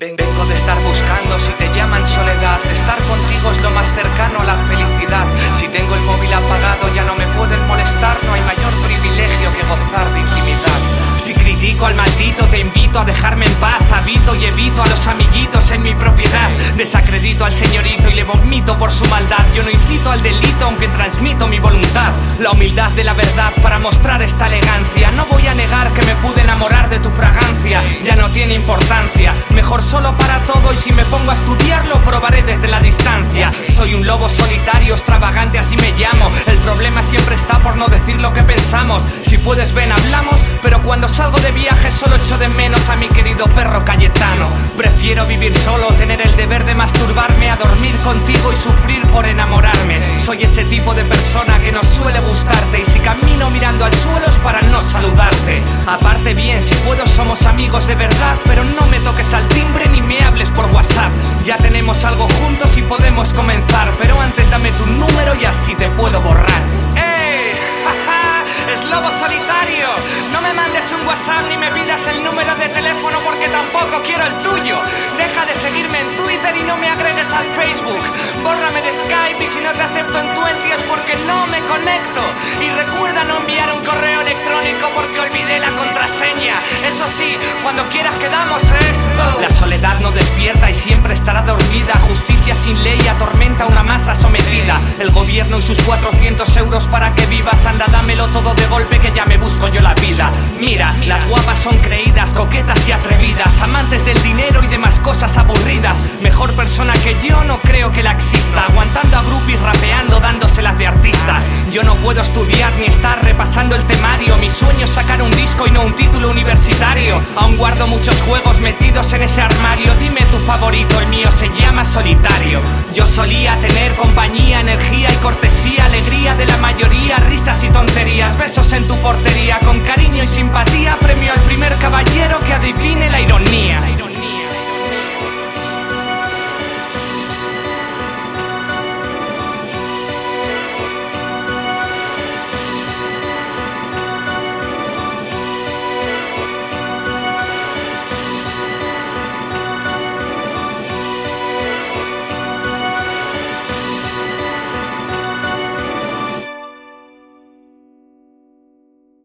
Vengo de estar buscando si te llaman soledad. Estar contigo es lo más cercano a la felicidad. Si tengo el móvil apagado ya no me pueden molestar. No hay mayor privilegio que gozar de intimidad. Si critico al maldito te invito a dejarme en paz. Habito y evito a los amiguitos en mi propiedad. Desacredito al señorito y le vomito por su maldad. Yo no incito al delito aunque transmito mi voluntad. La humildad de la verdad para mostrar esta elegancia. No voy a negar que me pude enamorar de tu fragancia. Ya no tiene importancia. Mejor solo para todo y si me pongo a estudiarlo probaré desde la distancia. Soy un lobo solitario, extravagante, así me llamo. El problema siempre está por no decir lo que pensamos. Si puedes ven, hablamos, pero cuando salgo de viaje solo echo de menos a mi querido perro Cayetano. Prefiero vivir solo, tener el deber de masturbarme, a dormir contigo y sufrir por enamorarme. Soy ese tipo de persona que no suele gustarte y si camino pero no me toques al timbre ni me hables por WhatsApp. Ya tenemos algo juntos y podemos comenzar, pero antes dame tu número y así te puedo borrar. ¡Ey! ¡Es lobo solitario! No me mandes un WhatsApp ni me pidas el número de teléfono porque tampoco quiero el tuyo. Deja de seguirme en Twitter y no me agregues al Facebook. Bórrame de Skype y si no te acepto en Twenty es porque no me conecto. Y recuerda no enviar un correo electrónico porque olvidé la contraseña. Eso sí, quieras quedamos, ¿eh? La soledad no despierta y siempre estará dormida. Justicia sin ley atormenta una masa sometida. El gobierno y sus 400 euros para que vivas. Anda, dámelo todo de golpe que ya me busco yo la vida. Mira, las guapas son creídas, coquetas y atrevidas. Amantes del dinero y demás cosas aburridas. Mejor persona que yo no creo que la exista. Aguantando a groupies, rapeando, dándoselas de artistas. Yo no puedo estudiar ni estar repasando el temario. Mi sueño es sacar un disco y no un título universitario. Aún guardo muchos juegos metidos en ese armario. Dime tu favorito, el mío se llama solitario. Yo solía tener compañía, energía y cortesía, alegría de la mayoría, risas y tonterías, near